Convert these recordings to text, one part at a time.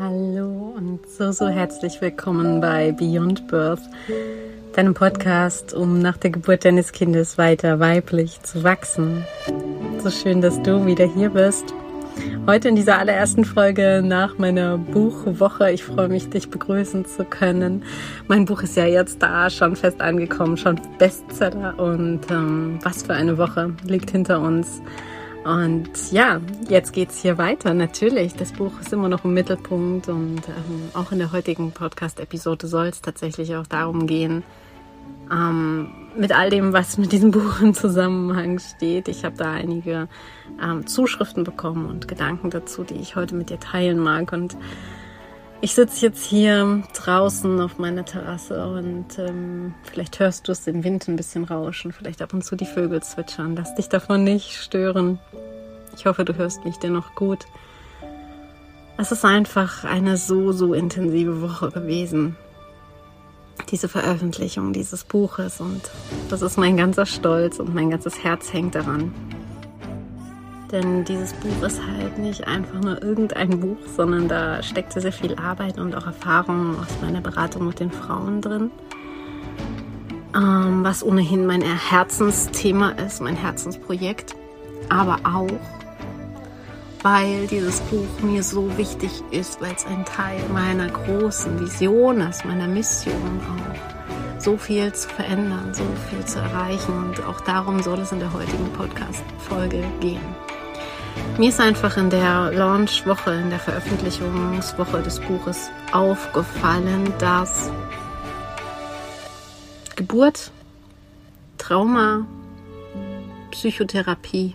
Hallo und so, so herzlich willkommen bei Beyond Birth, deinem Podcast, um nach der Geburt deines Kindes weiter weiblich zu wachsen. So schön, dass du wieder hier bist. Heute in dieser allerersten Folge nach meiner Buchwoche. Ich freue mich, dich begrüßen zu können. Mein Buch ist ja jetzt da, schon fest angekommen, schon Bestseller und ähm, was für eine Woche liegt hinter uns. Und ja, jetzt geht's hier weiter. Natürlich, das Buch ist immer noch im Mittelpunkt und ähm, auch in der heutigen Podcast-Episode soll es tatsächlich auch darum gehen, ähm, mit all dem, was mit diesem Buch im Zusammenhang steht. Ich habe da einige ähm, Zuschriften bekommen und Gedanken dazu, die ich heute mit dir teilen mag. Und ich sitze jetzt hier draußen auf meiner Terrasse und ähm, vielleicht hörst du es den Wind ein bisschen rauschen, vielleicht ab und zu die Vögel zwitschern. Lass dich davon nicht stören. Ich hoffe, du hörst mich dennoch gut. Es ist einfach eine so, so intensive Woche gewesen. Diese Veröffentlichung dieses Buches und das ist mein ganzer Stolz und mein ganzes Herz hängt daran. Denn dieses Buch ist halt nicht einfach nur irgendein Buch, sondern da steckt sehr, sehr viel Arbeit und auch Erfahrung aus meiner Beratung mit den Frauen drin. Ähm, was ohnehin mein Herzensthema ist, mein Herzensprojekt. Aber auch, weil dieses Buch mir so wichtig ist, weil es ein Teil meiner großen Vision ist, meiner Mission auch so viel zu verändern, so viel zu erreichen. Und auch darum soll es in der heutigen Podcast-Folge gehen. Mir ist einfach in der Launch-Woche, in der Veröffentlichungswoche des Buches aufgefallen, dass Geburt, Trauma, Psychotherapie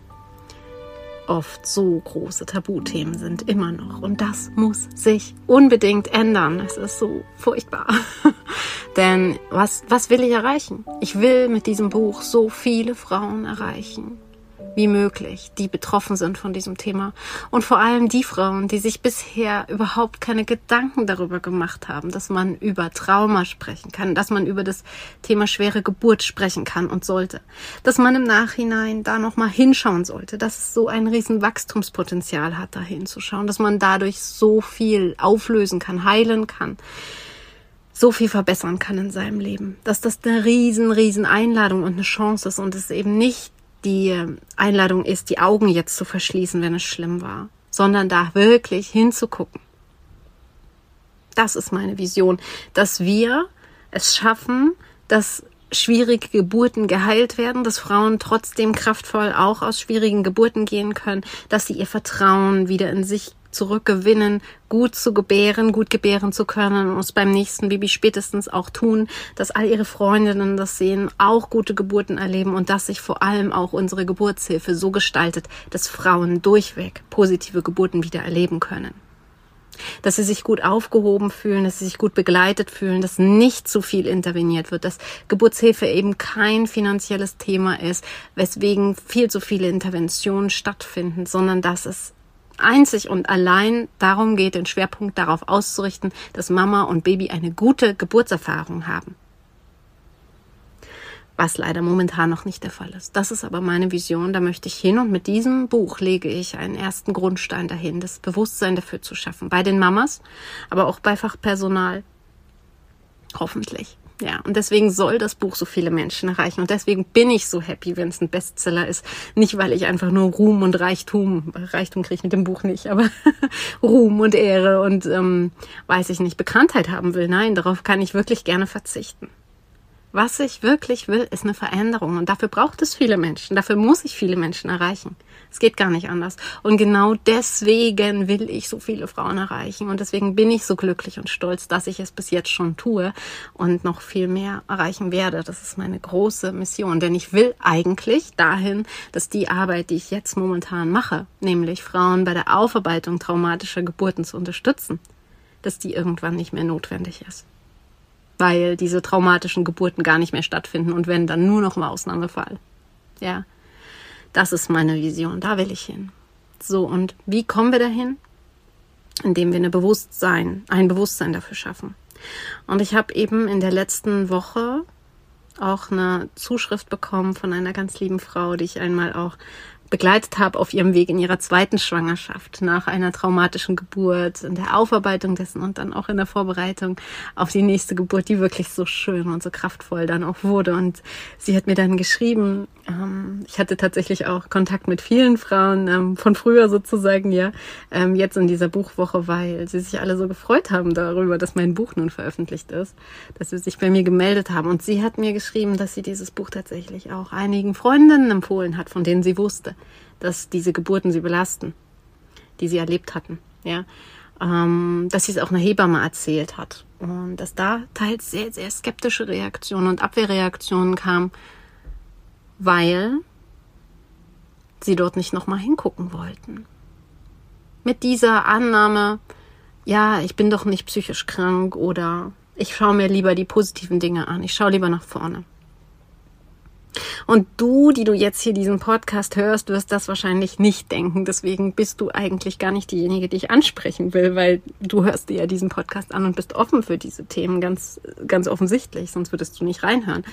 oft so große Tabuthemen sind, immer noch. Und das muss sich unbedingt ändern. Es ist so furchtbar. Denn was, was will ich erreichen? Ich will mit diesem Buch so viele Frauen erreichen wie möglich, die betroffen sind von diesem Thema. Und vor allem die Frauen, die sich bisher überhaupt keine Gedanken darüber gemacht haben, dass man über Trauma sprechen kann, dass man über das Thema schwere Geburt sprechen kann und sollte. Dass man im Nachhinein da nochmal hinschauen sollte, dass es so ein riesen Wachstumspotenzial hat, da hinzuschauen, dass man dadurch so viel auflösen kann, heilen kann so viel verbessern kann in seinem Leben, dass das eine riesen, riesen Einladung und eine Chance ist und es eben nicht die Einladung ist, die Augen jetzt zu verschließen, wenn es schlimm war, sondern da wirklich hinzugucken. Das ist meine Vision, dass wir es schaffen, dass schwierige Geburten geheilt werden, dass Frauen trotzdem kraftvoll auch aus schwierigen Geburten gehen können, dass sie ihr Vertrauen wieder in sich zurückgewinnen, gut zu gebären, gut gebären zu können und es beim nächsten Baby spätestens auch tun, dass all ihre Freundinnen das sehen, auch gute Geburten erleben und dass sich vor allem auch unsere Geburtshilfe so gestaltet, dass Frauen durchweg positive Geburten wieder erleben können. Dass sie sich gut aufgehoben fühlen, dass sie sich gut begleitet fühlen, dass nicht zu viel interveniert wird, dass Geburtshilfe eben kein finanzielles Thema ist, weswegen viel zu viele Interventionen stattfinden, sondern dass es einzig und allein darum geht, den Schwerpunkt darauf auszurichten, dass Mama und Baby eine gute Geburtserfahrung haben. Was leider momentan noch nicht der Fall ist. Das ist aber meine Vision, da möchte ich hin und mit diesem Buch lege ich einen ersten Grundstein dahin, das Bewusstsein dafür zu schaffen. Bei den Mamas, aber auch bei Fachpersonal. Hoffentlich. Ja, und deswegen soll das Buch so viele Menschen erreichen. Und deswegen bin ich so happy, wenn es ein Bestseller ist. Nicht, weil ich einfach nur Ruhm und Reichtum, Reichtum kriege ich mit dem Buch nicht, aber Ruhm und Ehre und, ähm, weiß ich nicht, Bekanntheit haben will. Nein, darauf kann ich wirklich gerne verzichten. Was ich wirklich will, ist eine Veränderung. Und dafür braucht es viele Menschen. Dafür muss ich viele Menschen erreichen. Es geht gar nicht anders. Und genau deswegen will ich so viele Frauen erreichen. Und deswegen bin ich so glücklich und stolz, dass ich es bis jetzt schon tue und noch viel mehr erreichen werde. Das ist meine große Mission. Denn ich will eigentlich dahin, dass die Arbeit, die ich jetzt momentan mache, nämlich Frauen bei der Aufarbeitung traumatischer Geburten zu unterstützen, dass die irgendwann nicht mehr notwendig ist weil diese traumatischen Geburten gar nicht mehr stattfinden und wenn dann nur noch im Ausnahmefall. Ja, das ist meine Vision, da will ich hin. So, und wie kommen wir dahin? Indem wir eine Bewusstsein, ein Bewusstsein dafür schaffen. Und ich habe eben in der letzten Woche auch eine Zuschrift bekommen von einer ganz lieben Frau, die ich einmal auch begleitet habe auf ihrem Weg in ihrer zweiten Schwangerschaft nach einer traumatischen Geburt, in der Aufarbeitung dessen und dann auch in der Vorbereitung auf die nächste Geburt, die wirklich so schön und so kraftvoll dann auch wurde. Und sie hat mir dann geschrieben, ähm, ich hatte tatsächlich auch Kontakt mit vielen Frauen ähm, von früher sozusagen, ja, ähm, jetzt in dieser Buchwoche, weil sie sich alle so gefreut haben darüber, dass mein Buch nun veröffentlicht ist, dass sie sich bei mir gemeldet haben. Und sie hat mir geschrieben, dass sie dieses Buch tatsächlich auch einigen Freundinnen empfohlen hat, von denen sie wusste, dass diese Geburten sie belasten, die sie erlebt hatten, ja. Ähm, dass sie es auch einer Hebamme erzählt hat und dass da teils sehr, sehr skeptische Reaktionen und Abwehrreaktionen kamen, weil sie dort nicht nochmal hingucken wollten. Mit dieser Annahme, ja, ich bin doch nicht psychisch krank oder ich schaue mir lieber die positiven Dinge an, ich schaue lieber nach vorne. Und du, die du jetzt hier diesen Podcast hörst, wirst das wahrscheinlich nicht denken. Deswegen bist du eigentlich gar nicht diejenige, die ich ansprechen will, weil du hörst dir ja diesen Podcast an und bist offen für diese Themen, ganz, ganz offensichtlich, sonst würdest du nicht reinhören.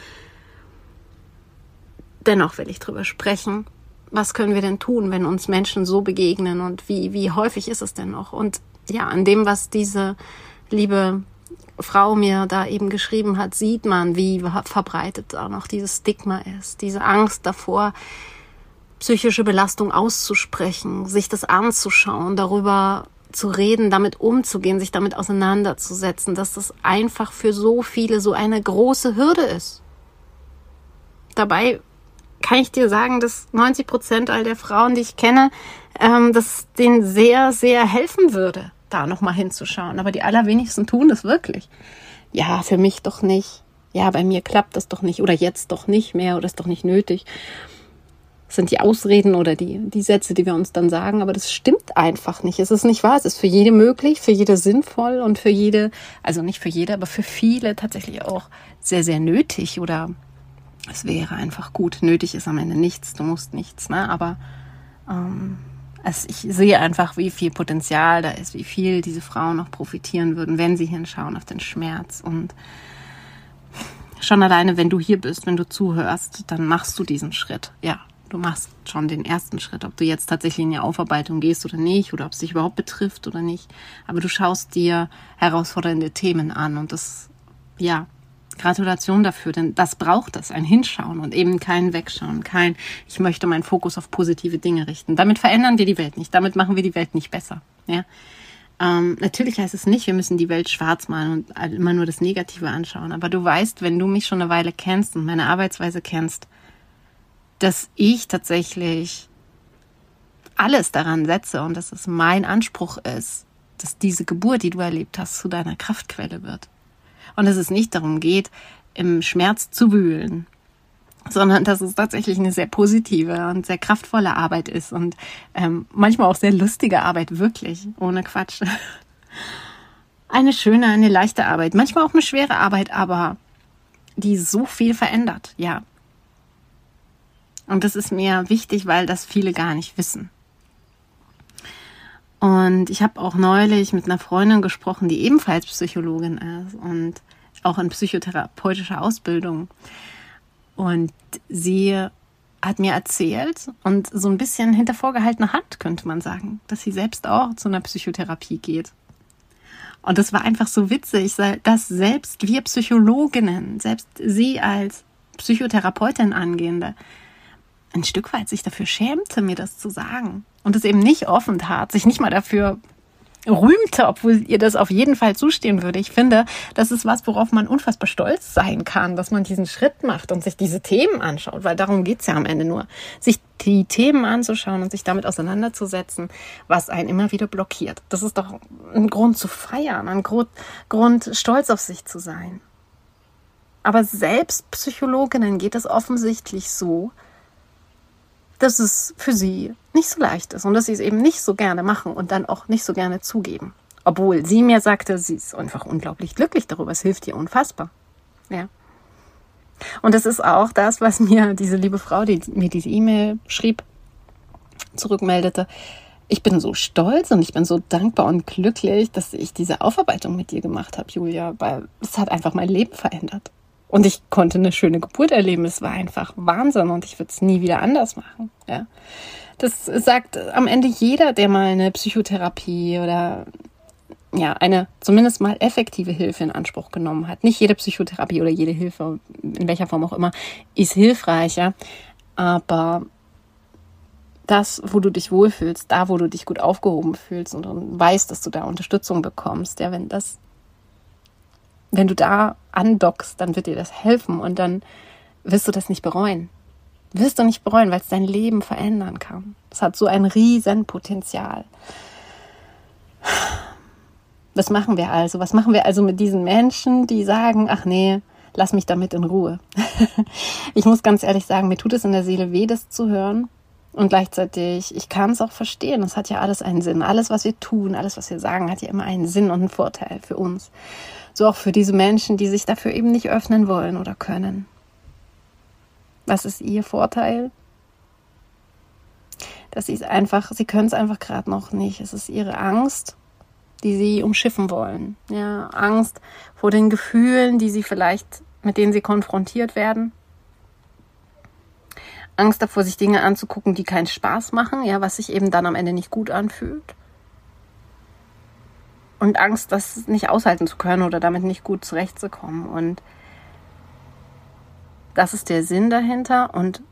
Dennoch will ich drüber sprechen. Was können wir denn tun, wenn uns Menschen so begegnen und wie, wie häufig ist es denn noch? Und ja, an dem, was diese liebe Frau mir da eben geschrieben hat, sieht man, wie verbreitet auch noch dieses Stigma ist, diese Angst davor, psychische Belastung auszusprechen, sich das anzuschauen, darüber zu reden, damit umzugehen, sich damit auseinanderzusetzen, dass das einfach für so viele so eine große Hürde ist. Dabei kann ich dir sagen, dass 90 Prozent all der Frauen, die ich kenne, ähm, das denen sehr, sehr helfen würde, da nochmal hinzuschauen. Aber die allerwenigsten tun das wirklich. Ja, für mich doch nicht. Ja, bei mir klappt das doch nicht. Oder jetzt doch nicht mehr. Oder ist doch nicht nötig. Das sind die Ausreden oder die, die Sätze, die wir uns dann sagen. Aber das stimmt einfach nicht. Es ist nicht wahr. Es ist für jede möglich, für jede sinnvoll und für jede, also nicht für jede, aber für viele tatsächlich auch sehr, sehr nötig oder es wäre einfach gut. Nötig ist am Ende nichts, du musst nichts, ne? Aber ähm, also ich sehe einfach, wie viel Potenzial da ist, wie viel diese Frauen noch profitieren würden, wenn sie hinschauen auf den Schmerz. Und schon alleine, wenn du hier bist, wenn du zuhörst, dann machst du diesen Schritt. Ja, du machst schon den ersten Schritt, ob du jetzt tatsächlich in die Aufarbeitung gehst oder nicht, oder ob es dich überhaupt betrifft oder nicht. Aber du schaust dir herausfordernde Themen an und das, ja, Gratulation dafür, denn das braucht es, ein Hinschauen und eben kein Wegschauen, kein, ich möchte meinen Fokus auf positive Dinge richten. Damit verändern wir die Welt nicht, damit machen wir die Welt nicht besser. Ja? Ähm, natürlich heißt es nicht, wir müssen die Welt schwarz malen und immer nur das Negative anschauen, aber du weißt, wenn du mich schon eine Weile kennst und meine Arbeitsweise kennst, dass ich tatsächlich alles daran setze und dass es mein Anspruch ist, dass diese Geburt, die du erlebt hast, zu deiner Kraftquelle wird und dass es nicht darum geht, im Schmerz zu wühlen, sondern dass es tatsächlich eine sehr positive und sehr kraftvolle Arbeit ist und ähm, manchmal auch sehr lustige Arbeit, wirklich, ohne Quatsch. Eine schöne, eine leichte Arbeit, manchmal auch eine schwere Arbeit, aber die so viel verändert, ja. Und das ist mir wichtig, weil das viele gar nicht wissen. Und ich habe auch neulich mit einer Freundin gesprochen, die ebenfalls Psychologin ist und auch in psychotherapeutischer Ausbildung. Und sie hat mir erzählt und so ein bisschen hinter vorgehaltener Hand könnte man sagen, dass sie selbst auch zu einer Psychotherapie geht. Und das war einfach so witzig, dass selbst wir Psychologinnen, selbst sie als Psychotherapeutin angehende, ein Stück weit sich dafür schämte, mir das zu sagen und es eben nicht offen tat, sich nicht mal dafür rühmte, obwohl ihr das auf jeden Fall zustehen würde. Ich finde, das ist was, worauf man unfassbar stolz sein kann, dass man diesen Schritt macht und sich diese Themen anschaut, weil darum geht's ja am Ende nur, sich die Themen anzuschauen und sich damit auseinanderzusetzen, was einen immer wieder blockiert. Das ist doch ein Grund zu feiern, ein Grund, Grund stolz auf sich zu sein. Aber selbst Psychologinnen geht es offensichtlich so, dass es für sie nicht so leicht ist und dass sie es eben nicht so gerne machen und dann auch nicht so gerne zugeben. Obwohl sie mir sagte, sie ist einfach unglaublich glücklich darüber. Es hilft ihr unfassbar. Ja. Und das ist auch das, was mir diese liebe Frau, die mir diese E-Mail schrieb, zurückmeldete. Ich bin so stolz und ich bin so dankbar und glücklich, dass ich diese Aufarbeitung mit dir gemacht habe, Julia, weil es hat einfach mein Leben verändert. Und ich konnte eine schöne Geburt erleben. Es war einfach Wahnsinn und ich würde es nie wieder anders machen. Ja. Das sagt am Ende jeder, der mal eine Psychotherapie oder ja, eine zumindest mal effektive Hilfe in Anspruch genommen hat. Nicht jede Psychotherapie oder jede Hilfe, in welcher Form auch immer, ist hilfreicher. Aber das, wo du dich wohlfühlst, da, wo du dich gut aufgehoben fühlst und, weißt, dass du da Unterstützung bekommst, ja, wenn das wenn du da andockst, dann wird dir das helfen und dann wirst du das nicht bereuen. Wirst du nicht bereuen, weil es dein Leben verändern kann. Es hat so ein riesen Potenzial. Was machen wir also? Was machen wir also mit diesen Menschen, die sagen, ach nee, lass mich damit in Ruhe? ich muss ganz ehrlich sagen, mir tut es in der Seele weh, das zu hören. Und gleichzeitig, ich kann es auch verstehen. Es hat ja alles einen Sinn. Alles, was wir tun, alles, was wir sagen, hat ja immer einen Sinn und einen Vorteil für uns. So auch für diese Menschen, die sich dafür eben nicht öffnen wollen oder können. Was ist ihr Vorteil? Dass sie es einfach, sie können es einfach gerade noch nicht. Es ist ihre Angst, die sie umschiffen wollen. Ja, Angst vor den Gefühlen, die sie vielleicht, mit denen sie konfrontiert werden. Angst davor, sich Dinge anzugucken, die keinen Spaß machen, ja, was sich eben dann am Ende nicht gut anfühlt und Angst, das nicht aushalten zu können oder damit nicht gut zurechtzukommen. Und das ist der Sinn dahinter. Und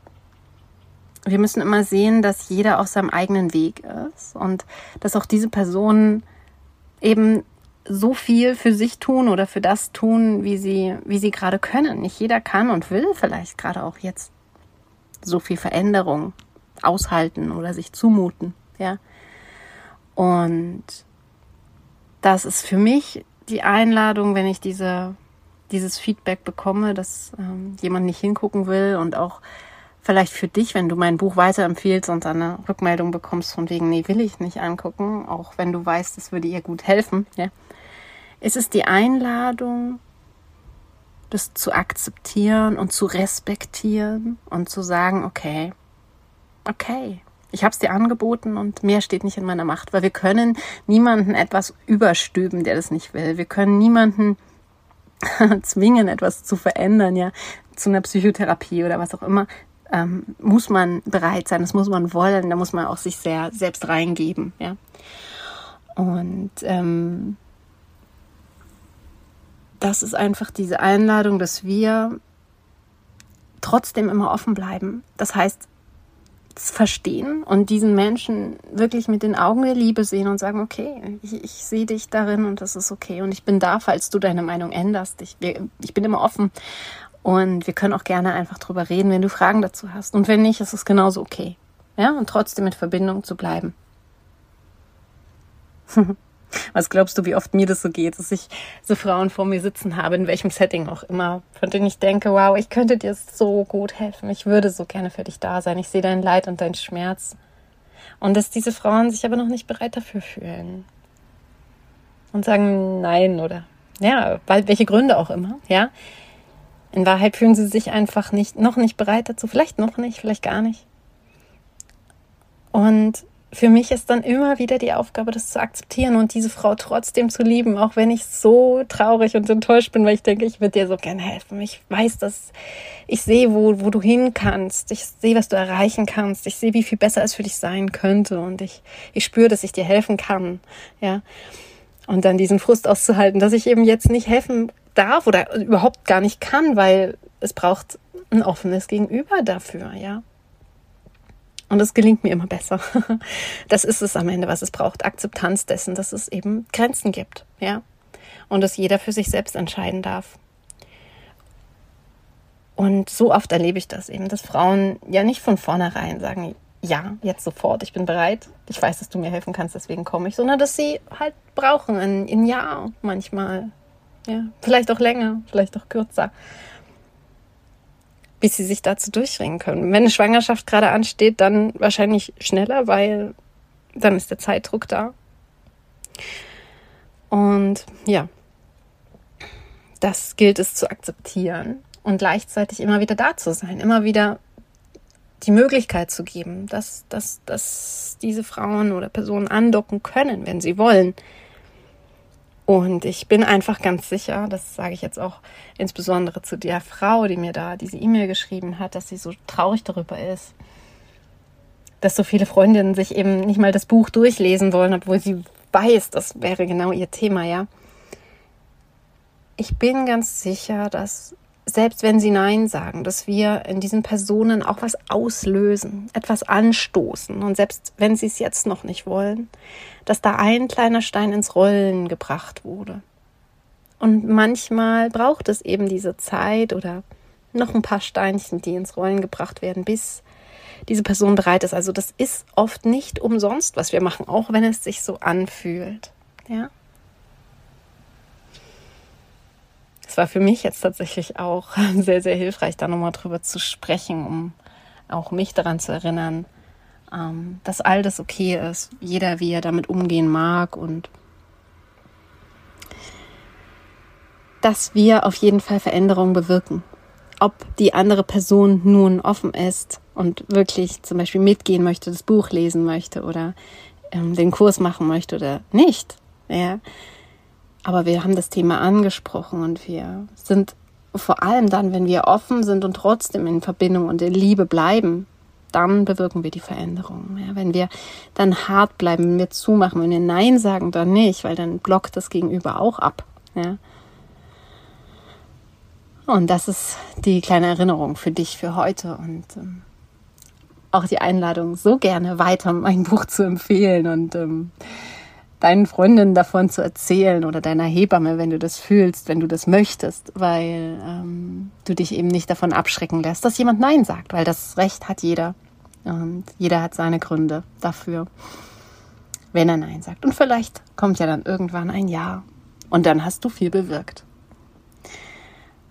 wir müssen immer sehen, dass jeder auf seinem eigenen Weg ist und dass auch diese Personen eben so viel für sich tun oder für das tun, wie sie, wie sie gerade können. Nicht jeder kann und will vielleicht gerade auch jetzt so viel Veränderung aushalten oder sich zumuten, ja. Und das ist für mich die Einladung, wenn ich diese, dieses Feedback bekomme, dass ähm, jemand nicht hingucken will und auch vielleicht für dich, wenn du mein Buch weiterempfiehlst und eine Rückmeldung bekommst von wegen, nee, will ich nicht angucken, auch wenn du weißt, es würde ihr gut helfen, ja, ist es die Einladung, das zu akzeptieren und zu respektieren und zu sagen, okay, okay, ich habe es dir angeboten und mehr steht nicht in meiner Macht, weil wir können niemanden etwas überstülpen, der das nicht will. Wir können niemanden zwingen, etwas zu verändern, ja, zu einer Psychotherapie oder was auch immer. Ähm, muss man bereit sein, das muss man wollen, da muss man auch sich sehr selbst reingeben, ja. Und ähm, das ist einfach diese Einladung, dass wir trotzdem immer offen bleiben. Das heißt, verstehen und diesen Menschen wirklich mit den Augen der Liebe sehen und sagen, okay, ich, ich sehe dich darin und das ist okay und ich bin da, falls du deine Meinung änderst. Ich, ich bin immer offen und wir können auch gerne einfach drüber reden, wenn du Fragen dazu hast. Und wenn nicht, ist es genauso okay. Ja, und trotzdem mit Verbindung zu bleiben. Was glaubst du, wie oft mir das so geht, dass ich so Frauen vor mir sitzen habe, in welchem Setting auch immer, von denen ich denke, wow, ich könnte dir so gut helfen. Ich würde so gerne für dich da sein. Ich sehe dein Leid und deinen Schmerz. Und dass diese Frauen sich aber noch nicht bereit dafür fühlen. Und sagen nein oder ja, weil welche Gründe auch immer, ja. In Wahrheit fühlen sie sich einfach nicht, noch nicht bereit dazu. Vielleicht noch nicht, vielleicht gar nicht. Und für mich ist dann immer wieder die Aufgabe, das zu akzeptieren und diese Frau trotzdem zu lieben, auch wenn ich so traurig und enttäuscht bin, weil ich denke, ich würde dir so gerne helfen. Ich weiß, dass ich sehe, wo, wo du hin kannst. Ich sehe, was du erreichen kannst. Ich sehe, wie viel besser es für dich sein könnte und ich, ich spüre, dass ich dir helfen kann. Ja. Und dann diesen Frust auszuhalten, dass ich eben jetzt nicht helfen darf oder überhaupt gar nicht kann, weil es braucht ein offenes Gegenüber dafür, ja. Und es gelingt mir immer besser. Das ist es am Ende, was es braucht. Akzeptanz dessen, dass es eben Grenzen gibt, ja. Und dass jeder für sich selbst entscheiden darf. Und so oft erlebe ich das eben, dass Frauen ja nicht von vornherein sagen, ja, jetzt sofort, ich bin bereit, ich weiß, dass du mir helfen kannst, deswegen komme ich, sondern dass sie halt brauchen, ein, ein Jahr manchmal, ja, vielleicht auch länger, vielleicht auch kürzer, bis sie sich dazu durchringen können. Wenn eine Schwangerschaft gerade ansteht, dann wahrscheinlich schneller, weil dann ist der Zeitdruck da. Und ja, das gilt es zu akzeptieren und gleichzeitig immer wieder da zu sein, immer wieder die Möglichkeit zu geben, dass, dass, dass diese Frauen oder Personen andocken können, wenn sie wollen. Und ich bin einfach ganz sicher, das sage ich jetzt auch insbesondere zu der Frau, die mir da diese E-Mail geschrieben hat, dass sie so traurig darüber ist, dass so viele Freundinnen sich eben nicht mal das Buch durchlesen wollen, obwohl sie weiß, das wäre genau ihr Thema, ja. Ich bin ganz sicher, dass selbst wenn sie Nein sagen, dass wir in diesen Personen auch was auslösen, etwas anstoßen. Und selbst wenn sie es jetzt noch nicht wollen, dass da ein kleiner Stein ins Rollen gebracht wurde. Und manchmal braucht es eben diese Zeit oder noch ein paar Steinchen, die ins Rollen gebracht werden, bis diese Person bereit ist. Also das ist oft nicht umsonst, was wir machen, auch wenn es sich so anfühlt. Ja. Es war für mich jetzt tatsächlich auch sehr, sehr hilfreich, da nochmal drüber zu sprechen, um auch mich daran zu erinnern, ähm, dass all das okay ist, jeder wie er damit umgehen mag und dass wir auf jeden Fall Veränderungen bewirken. Ob die andere Person nun offen ist und wirklich zum Beispiel mitgehen möchte, das Buch lesen möchte oder ähm, den Kurs machen möchte oder nicht. Ja, aber wir haben das Thema angesprochen und wir sind vor allem dann, wenn wir offen sind und trotzdem in Verbindung und in Liebe bleiben, dann bewirken wir die Veränderung. Ja, wenn wir dann hart bleiben, wenn wir zumachen, wenn wir Nein sagen, dann nicht, weil dann blockt das Gegenüber auch ab. Ja. Und das ist die kleine Erinnerung für dich für heute und ähm, auch die Einladung, so gerne weiter mein Buch zu empfehlen und ähm, deinen Freundinnen davon zu erzählen oder deiner Hebamme, wenn du das fühlst, wenn du das möchtest, weil ähm, du dich eben nicht davon abschrecken lässt, dass jemand Nein sagt, weil das Recht hat jeder und jeder hat seine Gründe dafür, wenn er Nein sagt. Und vielleicht kommt ja dann irgendwann ein Ja und dann hast du viel bewirkt.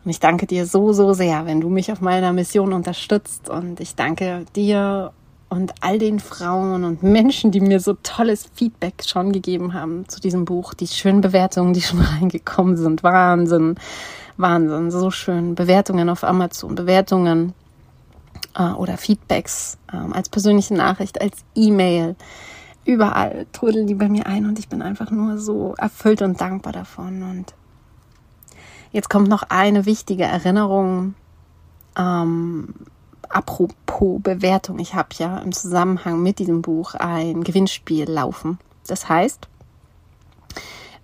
Und ich danke dir so, so sehr, wenn du mich auf meiner Mission unterstützt und ich danke dir und all den Frauen und Menschen, die mir so tolles Feedback schon gegeben haben zu diesem Buch, die schönen Bewertungen, die schon reingekommen sind. Wahnsinn, Wahnsinn, so schön. Bewertungen auf Amazon, Bewertungen äh, oder Feedbacks äh, als persönliche Nachricht, als E-Mail. Überall trudeln die bei mir ein und ich bin einfach nur so erfüllt und dankbar davon. Und jetzt kommt noch eine wichtige Erinnerung. Ähm, apropos Bewertung, ich habe ja im Zusammenhang mit diesem Buch ein Gewinnspiel laufen. Das heißt,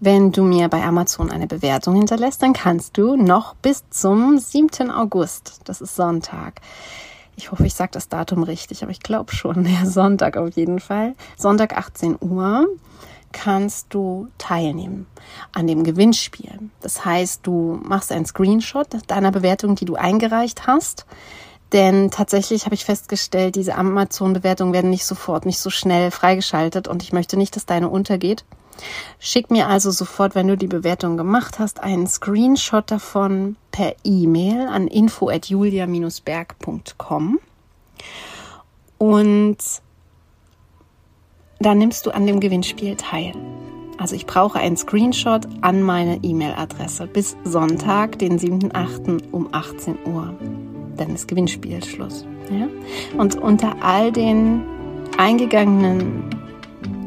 wenn du mir bei Amazon eine Bewertung hinterlässt, dann kannst du noch bis zum 7. August, das ist Sonntag, ich hoffe, ich sage das Datum richtig, aber ich glaube schon, der Sonntag auf jeden Fall, Sonntag 18 Uhr, kannst du teilnehmen an dem Gewinnspiel. Das heißt, du machst einen Screenshot deiner Bewertung, die du eingereicht hast, denn tatsächlich habe ich festgestellt, diese Amazon-Bewertungen werden nicht sofort, nicht so schnell freigeschaltet und ich möchte nicht, dass deine untergeht. Schick mir also sofort, wenn du die Bewertung gemacht hast, einen Screenshot davon per E-Mail an info@julia-berg.com und dann nimmst du an dem Gewinnspiel teil. Also ich brauche einen Screenshot an meine E-Mail-Adresse bis Sonntag, den 7.8. um 18 Uhr dann ist Gewinnspielschluss. Ja? Und unter all den eingegangenen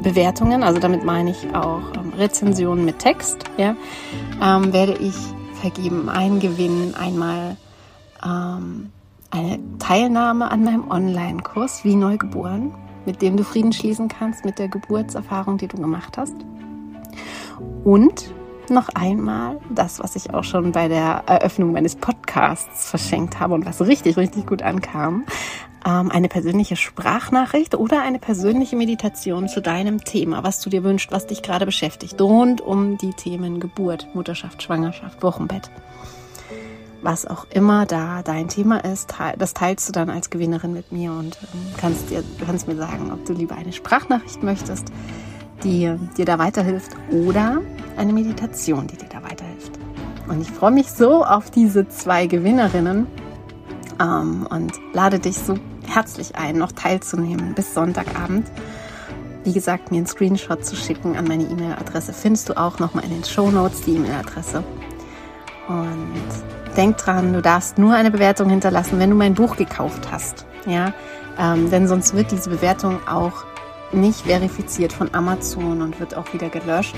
Bewertungen, also damit meine ich auch ähm, Rezensionen mit Text, ja, ähm, werde ich vergeben einen Gewinn, einmal ähm, eine Teilnahme an meinem Online-Kurs wie Neugeboren, mit dem du Frieden schließen kannst mit der Geburtserfahrung, die du gemacht hast. Und noch einmal das, was ich auch schon bei der Eröffnung meines Podcasts verschenkt habe und was richtig, richtig gut ankam. Ähm, eine persönliche Sprachnachricht oder eine persönliche Meditation zu deinem Thema, was du dir wünschst, was dich gerade beschäftigt, rund um die Themen Geburt, Mutterschaft, Schwangerschaft, Wochenbett. Was auch immer da dein Thema ist, das teilst du dann als Gewinnerin mit mir und ähm, kannst, dir, kannst mir sagen, ob du lieber eine Sprachnachricht möchtest, die dir da weiterhilft oder eine Meditation, die dir da weiterhilft. Und ich freue mich so auf diese zwei Gewinnerinnen ähm, und lade dich so herzlich ein, noch teilzunehmen bis Sonntagabend. Wie gesagt, mir einen Screenshot zu schicken an meine E-Mail-Adresse findest du auch nochmal in den Show Notes die E-Mail-Adresse. Und denk dran, du darfst nur eine Bewertung hinterlassen, wenn du mein Buch gekauft hast. Ja, ähm, denn sonst wird diese Bewertung auch nicht verifiziert von Amazon und wird auch wieder gelöscht.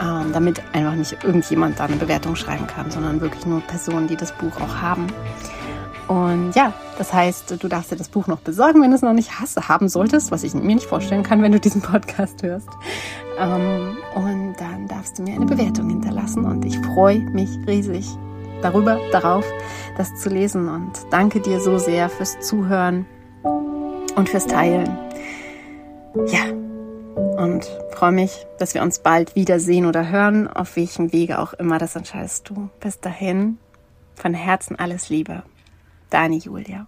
ähm, damit einfach nicht irgendjemand da eine Bewertung schreiben kann, sondern wirklich nur Personen, die das Buch auch haben. Und ja, das heißt, du darfst dir das Buch noch besorgen, wenn du es noch nicht hast, haben solltest, was ich mir nicht vorstellen kann, wenn du diesen Podcast hörst. Ähm, und dann darfst du mir eine Bewertung hinterlassen und ich freue mich riesig darüber, darauf, das zu lesen und danke dir so sehr fürs Zuhören und fürs Teilen. Ja, und freue mich, dass wir uns bald wiedersehen oder hören, auf welchem Wege auch immer, das entscheidest du. Bis dahin, von Herzen alles Liebe. Deine Julia.